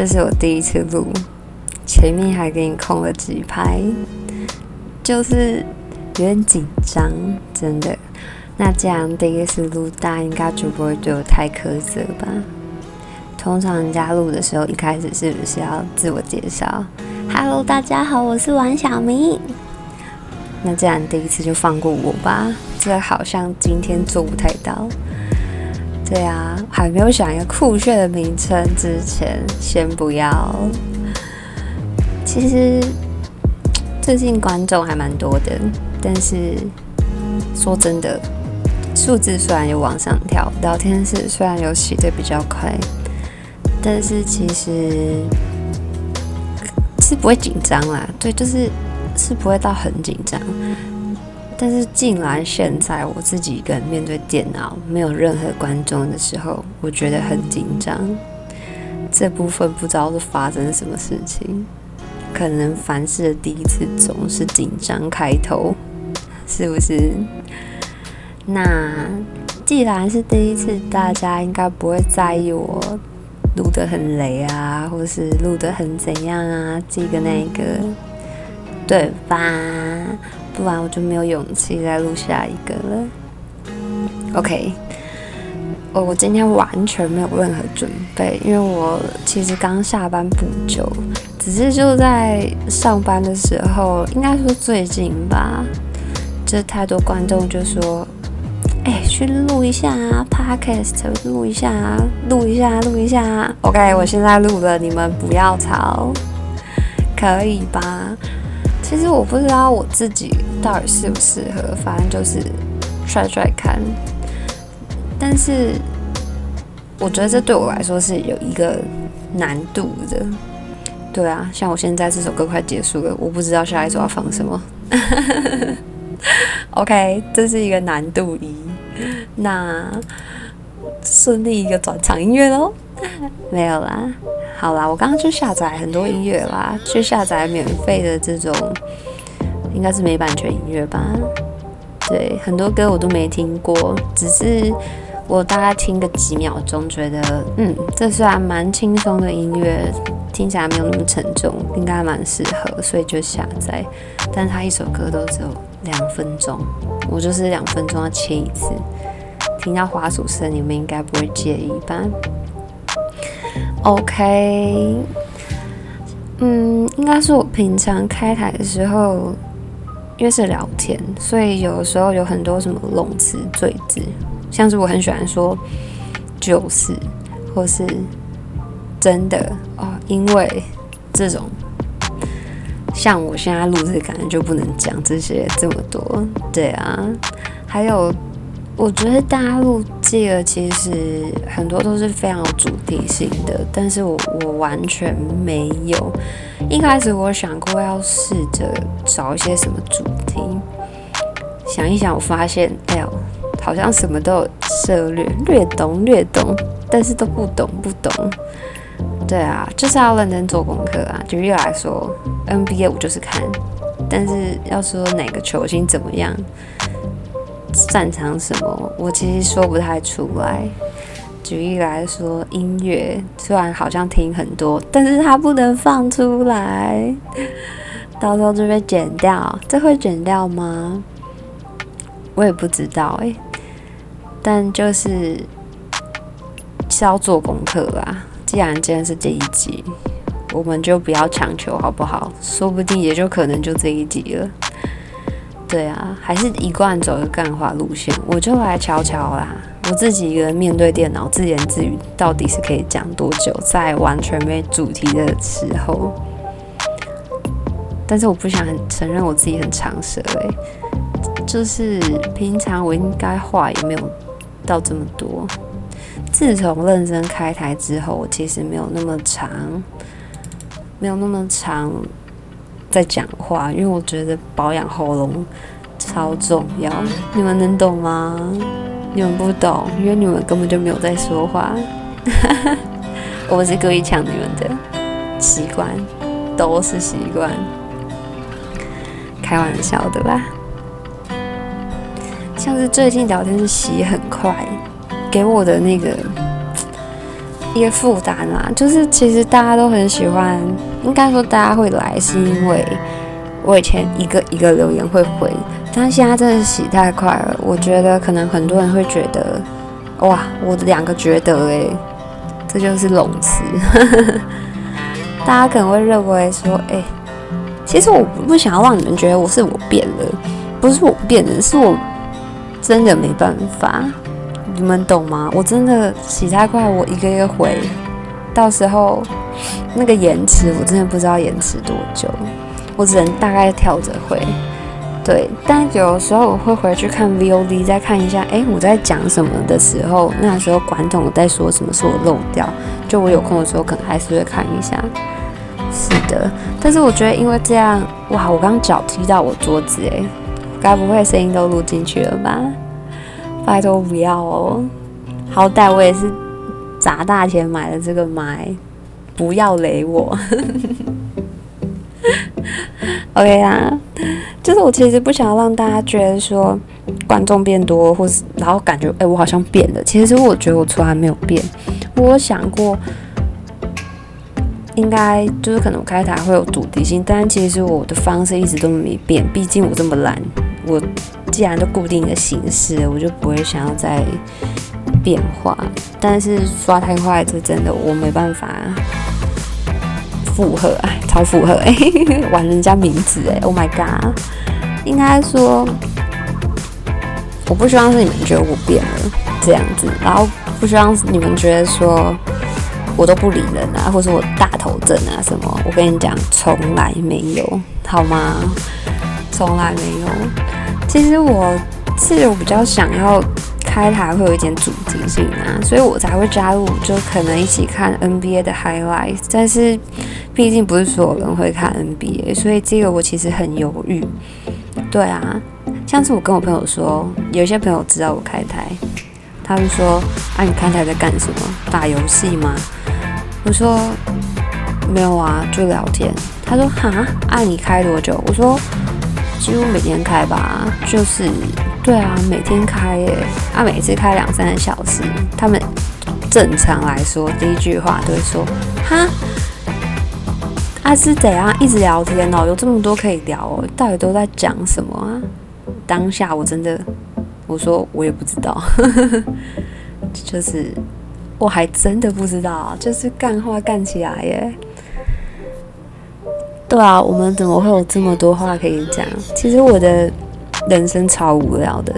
这是我第一次录，前面还给你空了几拍，就是有点紧张，真的。那既然第一次录，大家应该就不会对我太苛责吧？通常人家录的时候，一开始是不是要自我介绍？Hello，大家好，我是王小明。那既然第一次就放过我吧，这好像今天做不太到。对啊，还没有想一个酷炫的名称之前，先不要。其实最近观众还蛮多的，但是说真的，数字虽然有往上跳，聊天室虽然有起的比较快，但是其实是不会紧张啦。对，就是。是不会到很紧张，但是竟然现在我自己一个人面对电脑，没有任何观众的时候，我觉得很紧张。这部分不知道是发生什么事情，可能凡事的第一次总是紧张开头，是不是？那既然是第一次，大家应该不会在意我录得很雷啊，或是录得很怎样啊，这个那个。对吧？不然我就没有勇气再录下一个了。OK，我我今天完全没有任何准备，因为我其实刚下班不久，只是就在上班的时候，应该说最近吧，就太多观众就说：“哎，去录一下啊，Podcast，录一下啊，录一下，录一下啊。”OK，我现在录了，你们不要吵，可以吧？其实我不知道我自己到底适不适合，反正就是帅帅看。但是我觉得这对我来说是有一个难度的。对啊，像我现在这首歌快结束了，我不知道下一首要放什么。OK，这是一个难度一。那顺利一个转场音乐喽？没有啦。好啦，我刚刚去下载很多音乐啦，去下载免费的这种，应该是没版权音乐吧？对，很多歌我都没听过，只是我大概听个几秒钟，觉得嗯，这虽然蛮轻松的音乐，听起来没有那么沉重，应该蛮适合，所以就下载。但是它一首歌都只有两分钟，我就是两分钟要切一次，听到滑鼠声，你们应该不会介意吧？OK，嗯，应该是我平常开台的时候，因为是聊天，所以有的时候有很多什么冗词赘字，像是我很喜欢说就是，或是真的哦，因为这种，像我现在录制，感觉就不能讲这些这么多，对啊，还有。我觉得大陆这个其实很多都是非常有主题性的，但是我我完全没有。一开始我想过要试着找一些什么主题，想一想，我发现，哎呦，好像什么都有涉略，略懂略懂，但是都不懂不懂。对啊，就是要认真做功课啊。举例来说，NBA 我就是看，但是要说哪个球星怎么样。擅长什么？我其实说不太出来。举例来说，音乐虽然好像听很多，但是它不能放出来，到时候就被剪掉。这会剪掉吗？我也不知道哎。但就是是要做功课啦。既然今天是这一集，我们就不要强求好不好？说不定也就可能就这一集了。对啊，还是一贯走个干话路线，我就来瞧瞧啦。我自己一个人面对电脑自言自语，到底是可以讲多久？在完全没主题的时候，但是我不想承认我自己很长舌诶，就是平常我应该话也没有到这么多。自从认真开台之后，我其实没有那么长，没有那么长。在讲话，因为我觉得保养喉咙超重要。你们能懂吗？你们不懂，因为你们根本就没有在说话。我不是故意抢你们的，习惯都是习惯，开玩笑的啦。像是最近聊天是洗很快，给我的那个一个负担啦。就是其实大家都很喜欢，应该说大家会来，是因为我以前一个一个留言会回，但现在真的洗太快了。我觉得可能很多人会觉得，哇，我的两个觉得诶，这就是拢词。大家可能会认为说，哎，其实我不想要让你们觉得我是我变了，不是我变了，是我真的没办法。你们懂吗？我真的洗太快，我一个一个回，到时候那个延迟，我真的不知道延迟多久，我只能大概跳着回。对，但有时候我会回去看 VOD，再看一下，哎，我在讲什么的时候，那时候管总在说什么，是我漏掉。就我有空的时候，可能还是会看一下。是的，但是我觉得因为这样，哇，我刚脚踢到我桌子，哎，该不会声音都录进去了吧？拜托不要哦，好歹我也是砸大钱买的这个麦，不要雷我。OK 啊，就是我其实不想要让大家觉得说观众变多，或是然后感觉哎我好像变了。其实我觉得我从来没有变，我想过应该就是可能我开台会有主题性，但其实我的方式一直都没变，毕竟我这么懒，我。既然都固定的形式，我就不会想要再变化。但是刷太快，这真的我没办法负荷，哎，超负荷，哎，玩人家名字，哎，Oh my god！应该说，我不希望是你们觉得我变了这样子，然后不希望你们觉得说我都不理人啊，或者我大头症啊什么。我跟你讲，从来没有，好吗？从来没有。其实我是我比较想要开台会有一点主题性啊，所以我才会加入，就可能一起看 NBA 的 highlight。但是毕竟不是所有人会看 NBA，所以这个我其实很犹豫。对啊，上次我跟我朋友说，有些朋友知道我开台，他们说：“啊，你开台在干什么？打游戏吗？”我说：“没有啊，就聊天。”他说：“哈，啊，你开多久？”我说。几乎每天开吧，就是对啊，每天开耶，啊，每次开两三个小时。他们正常来说，第一句话都会说：“哈，啊是怎样一直聊天哦？有这么多可以聊哦？到底都在讲什么啊？”当下我真的，我说我也不知道，就是我还真的不知道，就是干话干起来耶。对啊，我们怎么会有这么多话可以讲？其实我的人生超无聊的，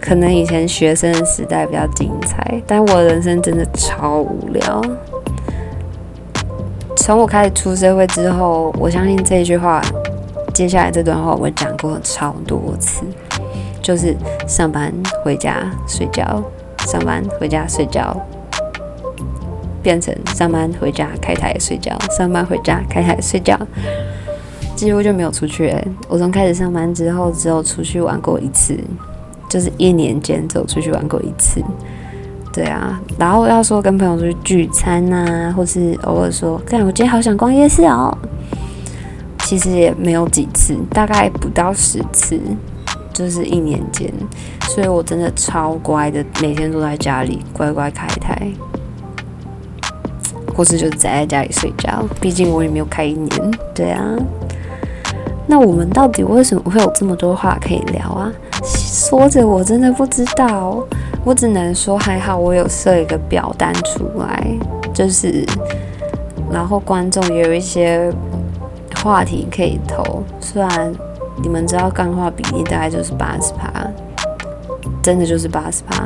可能以前学生时代比较精彩，但我人生真的超无聊。从我开始出社会之后，我相信这一句话，接下来这段话我讲过超多次，就是上班回家睡觉，上班回家睡觉。变成上班回家开台睡觉，上班回家开台睡觉，几乎就没有出去。我从开始上班之后，只有出去玩过一次，就是一年间只有出去玩过一次。对啊，然后要说跟朋友出去聚餐呐，或是偶尔说，看我今天好想逛夜市哦，其实也没有几次，大概不到十次，就是一年间。所以我真的超乖的，每天都在家里乖乖开台。或是就宅在家里睡觉，毕竟我也没有开一年，对啊。那我们到底为什么会有这么多话可以聊啊？说着我真的不知道，我只能说还好我有设一个表单出来，就是，然后观众也有一些话题可以投。虽然你们知道干话比例大概就是八十趴，真的就是八十趴，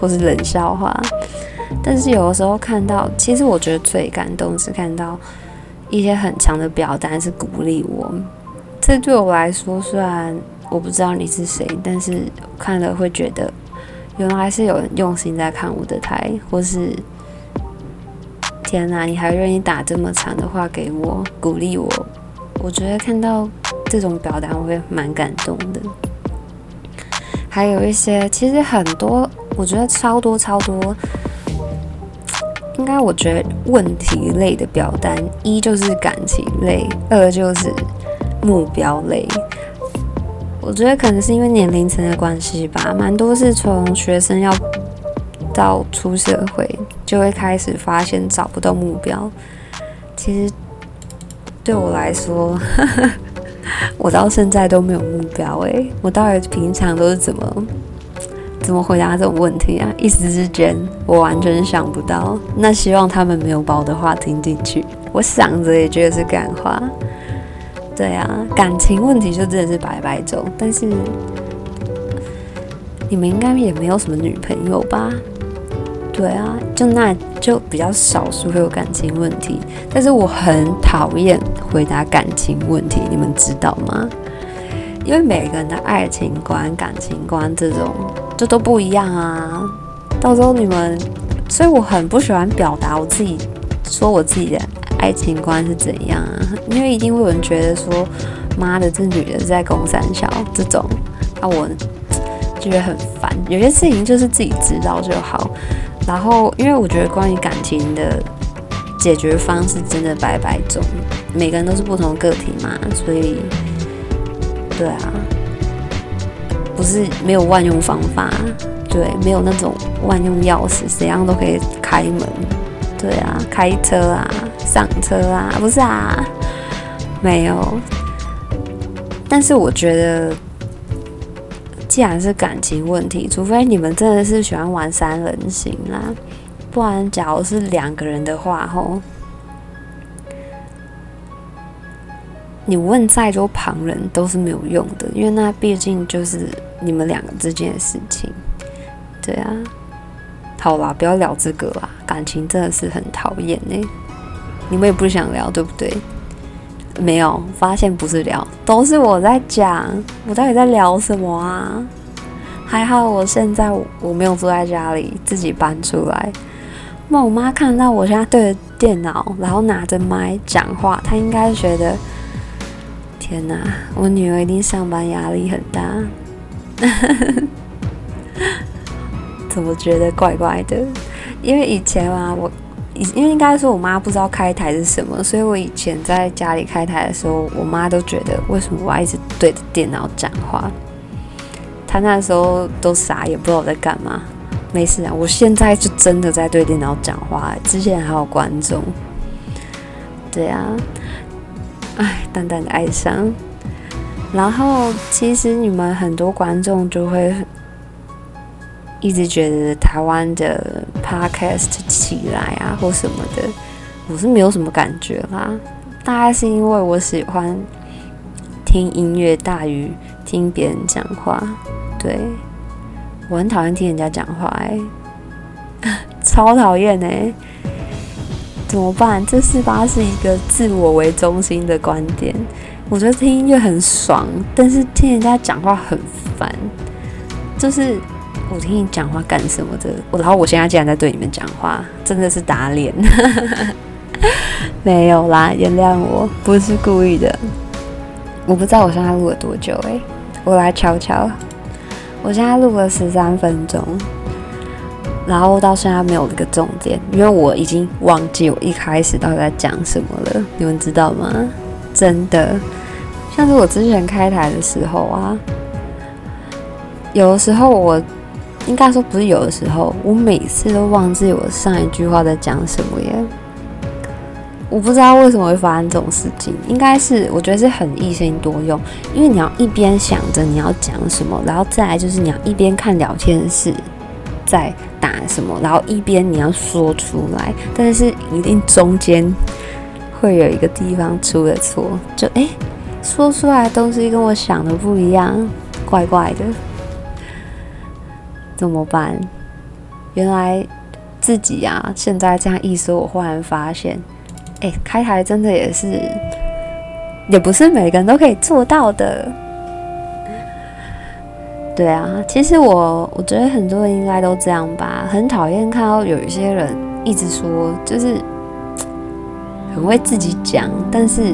或是冷笑话。但是有的时候看到，其实我觉得最感动是看到一些很强的表单，是鼓励我。这对我来说，虽然我不知道你是谁，但是看了会觉得，原来是有人用心在看我的台，或是天哪，你还愿意打这么长的话给我鼓励我。我觉得看到这种表达，我会蛮感动的。还有一些，其实很多，我觉得超多超多。应该我觉得问题类的表单，一就是感情类，二就是目标类。我觉得可能是因为年龄层的关系吧，蛮多是从学生要到出社会，就会开始发现找不到目标。其实对我来说，我到现在都没有目标诶，我到底平常都是怎么怎么回答这种问题啊？一时之间，我完全想不到。那希望他们没有把我的话听进去。我想着也觉得是感化。对啊，感情问题就真的是白白走。但是你们应该也没有什么女朋友吧？对啊，就那就比较少数会有感情问题。但是我很讨厌回答感情问题，你们知道吗？因为每个人的爱情观、感情观这种，这都不一样啊。到时候你们，所以我很不喜欢表达我自己，说我自己的。爱情观是怎样啊？因为一定会有人觉得说，妈的，这女的在攻三小这种，啊，我就觉得很烦。有些事情就是自己知道就好。然后，因为我觉得关于感情的解决方式真的百百种，每个人都是不同个体嘛，所以，对啊，不是没有万用方法，对，没有那种万用钥匙，怎样都可以开门。对啊，开车啊，上车啊，不是啊，没有。但是我觉得，既然是感情问题，除非你们真的是喜欢玩三人行啦，不然假如是两个人的话，吼，你问再多旁人都是没有用的，因为那毕竟就是你们两个之间的事情。对啊。好啦，不要聊这个啦，感情真的是很讨厌呢。你们也不想聊，对不对？没有发现不是聊，都是我在讲。我到底在聊什么啊？还好我现在我没有坐在家里，自己搬出来。那我妈看到我现在对着电脑，然后拿着麦讲话，她应该觉得天哪，我女儿一定上班压力很大。怎么觉得怪怪的？因为以前啊，我因为应该说我妈不知道开台是什么，所以我以前在家里开台的时候，我妈都觉得为什么我要一直对着电脑讲话？她那时候都傻，也不知道我在干嘛。没事啊，我现在就真的在对电脑讲话。之前还有观众，对啊，哎，淡淡的哀伤。然后其实你们很多观众就会。一直觉得台湾的 podcast 起来啊，或什么的，我是没有什么感觉啦。大概是因为我喜欢听音乐大于听别人讲话。对我很讨厌听人家讲话，哎，超讨厌哎！怎么办？这四八是一个自我为中心的观点。我觉得听音乐很爽，但是听人家讲话很烦，就是。我听你讲话干什么的？然后我现在竟然在对你们讲话，真的是打脸。没有啦，原谅我，不是故意的。我不知道我现在录了多久诶，我来瞧瞧。我现在录了十三分钟，然后到现在没有一个重点，因为我已经忘记我一开始到底在讲什么了。你们知道吗？真的，像是我之前开台的时候啊，有的时候我。应该说不是有的时候，我每次都忘记我上一句话在讲什么耶。我不知道为什么会发生这种事情，应该是我觉得是很一心多用，因为你要一边想着你要讲什么，然后再来就是你要一边看聊天室在打什么，然后一边你要说出来，但是一定中间会有一个地方出了错，就诶，说出来的东西跟我想的不一样，怪怪的。怎么办？原来自己呀，现在这样一说，我忽然发现，哎，开台真的也是，也不是每个人都可以做到的。对啊，其实我我觉得很多人应该都这样吧，很讨厌看到有一些人一直说，就是很会自己讲，但是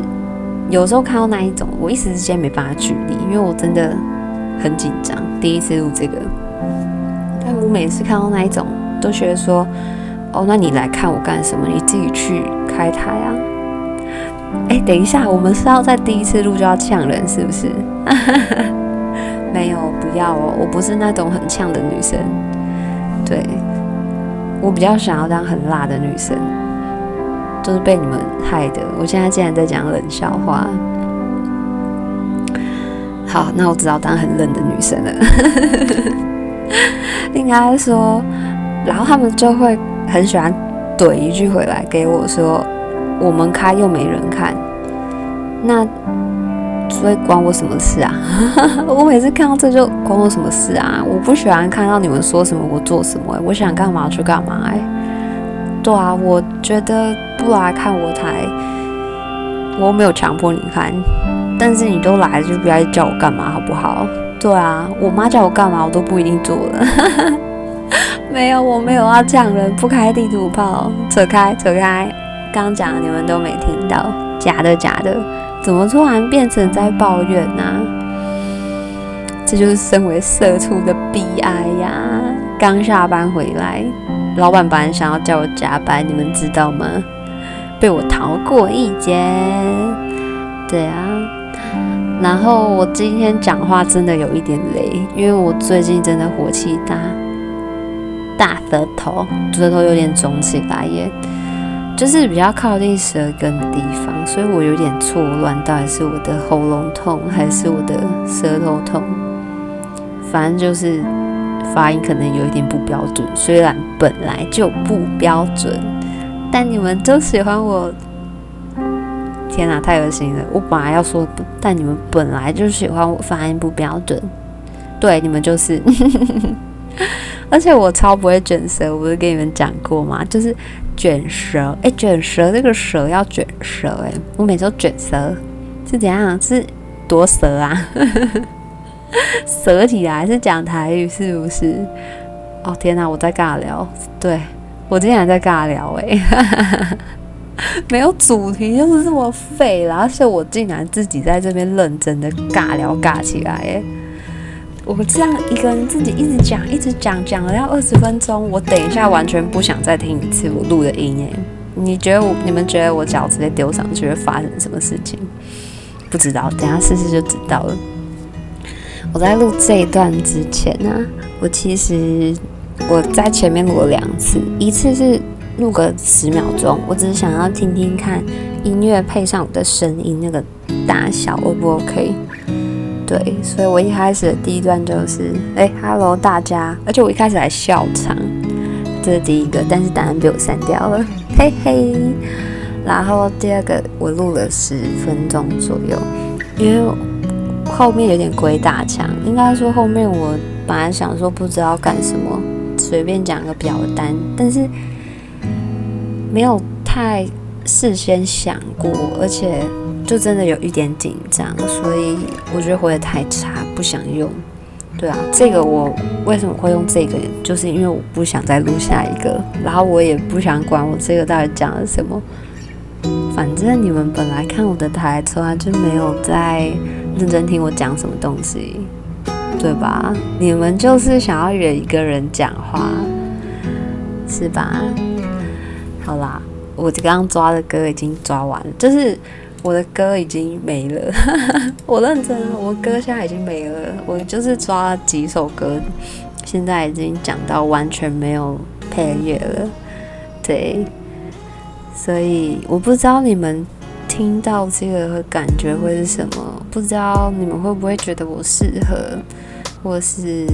有时候看到那一种，我一时之间没办法举例，因为我真的很紧张，第一次录这个。但我每次看到那一种，都觉得说，哦，那你来看我干什么？你自己去开台啊！哎，等一下，我们是要在第一次录就要呛人，是不是？没有，不要哦，我不是那种很呛的女生。对，我比较想要当很辣的女生，都是被你们害的。我现在竟然在讲冷笑话。好，那我知道当很冷的女生了。应该说，然后他们就会很喜欢怼一句回来给我说：“我们开又没人看。”那所以关我什么事啊？我每次看到这就关我什么事啊？我不喜欢看到你们说什么我做什么，我想干嘛去干嘛哎。对啊，我觉得不来看我台，我没有强迫你看。但是你都来了，就不要叫我干嘛，好不好？对啊，我妈叫我干嘛，我都不一定做了。没有，我没有要抢人，不开地图炮，扯开，扯开。刚讲你们都没听到，假的，假的。怎么突然变成在抱怨呢？这就是身为社畜的悲哀呀！刚下班回来，老板本来想要叫我加班，你们知道吗？被我逃过一劫。对啊。然后我今天讲话真的有一点累，因为我最近真的火气大，大舌头，舌头有点肿起来耶，就是比较靠近舌根的地方，所以我有点错乱，到底是我的喉咙痛还是我的舌头痛？反正就是发音可能有一点不标准，虽然本来就不标准，但你们都喜欢我。天哪，太恶心了！我本来要说，但你们本来就喜欢我发音不标准，对，你们就是。而且我超不会卷舌，我不是跟你们讲过吗？就是卷舌，哎，卷舌这个舌要卷舌，哎，我每次都卷舌，是怎样？是多舌啊？舌起来是讲台语是不是？哦天哪，我在尬聊，对我今天还在尬聊，哎。没有主题就是这么废啦！而且我竟然自己在这边认真的尬聊尬起来，哎，我这样一个人自己一直讲一直讲，讲了要二十分钟，我等一下完全不想再听一次我录的音，哎，你觉得我你们觉得我脚直接丢上去会发生什么事情？不知道，等下试试就知道了。我在录这一段之前呢，我其实我在前面录了两次，一次是。录个十秒钟，我只是想要听听看音乐配上我的声音那个大小 O 不 OK？对，所以我一开始的第一段就是哎，Hello 大家，而且我一开始还笑场，这是第一个，但是答案被我删掉了，嘿嘿。然后第二个我录了十分钟左右，因为后面有点鬼打墙，应该说后面我本来想说不知道干什么，随便讲个表单，但是。没有太事先想过，而且就真的有一点紧张，所以我觉得回的太差，不想用。对啊，这个我为什么会用这个，就是因为我不想再录下一个，然后我也不想管我这个到底讲了什么。反正你们本来看我的台词啊就没有在认真听我讲什么东西，对吧？你们就是想要约一个人讲话，是吧？好啦，我刚刚抓的歌已经抓完了，就是我的歌已经没了。我认真，我歌现在已经没了。我就是抓了几首歌，现在已经讲到完全没有配乐了。对，所以我不知道你们听到这个感觉会是什么，不知道你们会不会觉得我适合，或是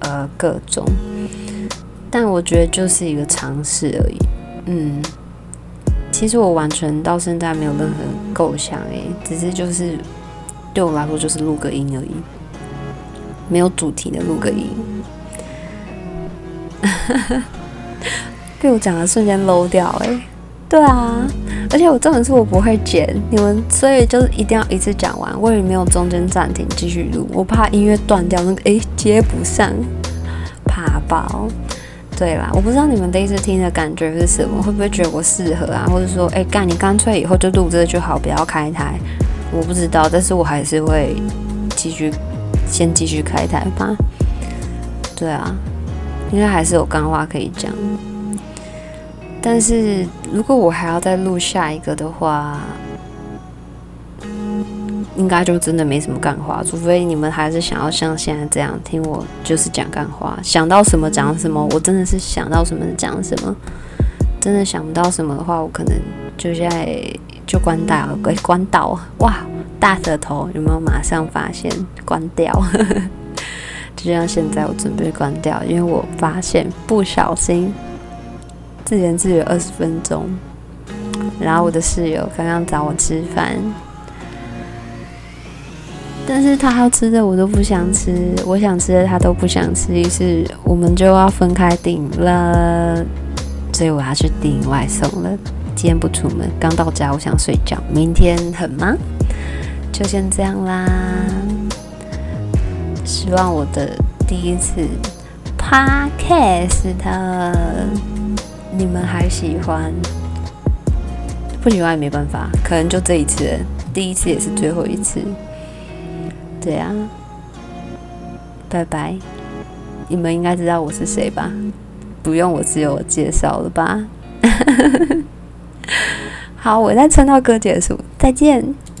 呃各种。但我觉得就是一个尝试而已。嗯，其实我完全到现在没有任何构想诶，只是就是对我来说就是录个音而已，没有主题的录个音。被我讲的瞬间 low 掉诶，对啊，而且我重点是我不会剪，你们所以就是一定要一次讲完，我也没有中间暂停继续录，我怕音乐断掉，那个诶接不上，怕爆。对啦，我不知道你们第一次听的感觉是什么，会不会觉得我适合啊？或者说，哎，干你干脆以后就录这个就好，不要开台。我不知道，但是我还是会继续先继续开台吧。对啊，应该还是有干话可以讲。但是如果我还要再录下一个的话，应该就真的没什么干话，除非你们还是想要像现在这样听我就是讲干话，想到什么讲什么。我真的是想到什么讲什么，真的想不到什么的话，我可能就现在就关掉，关关到哇，大舌头有没有马上发现关掉？就像现在我准备关掉，因为我发现不小心自言自语二十分钟，然后我的室友刚刚找我吃饭。但是他要吃的我都不想吃，我想吃的他都不想吃，于是我们就要分开订了。所以我要去订外送了。今天不出门，刚到家，我想睡觉。明天很忙，就先这样啦。希望我的第一次 podcast 你们还喜欢，不喜欢也没办法，可能就这一次，第一次也是最后一次。对啊，拜拜！你们应该知道我是谁吧？不用我自我介绍了吧？好，我再撑到歌结束，再见。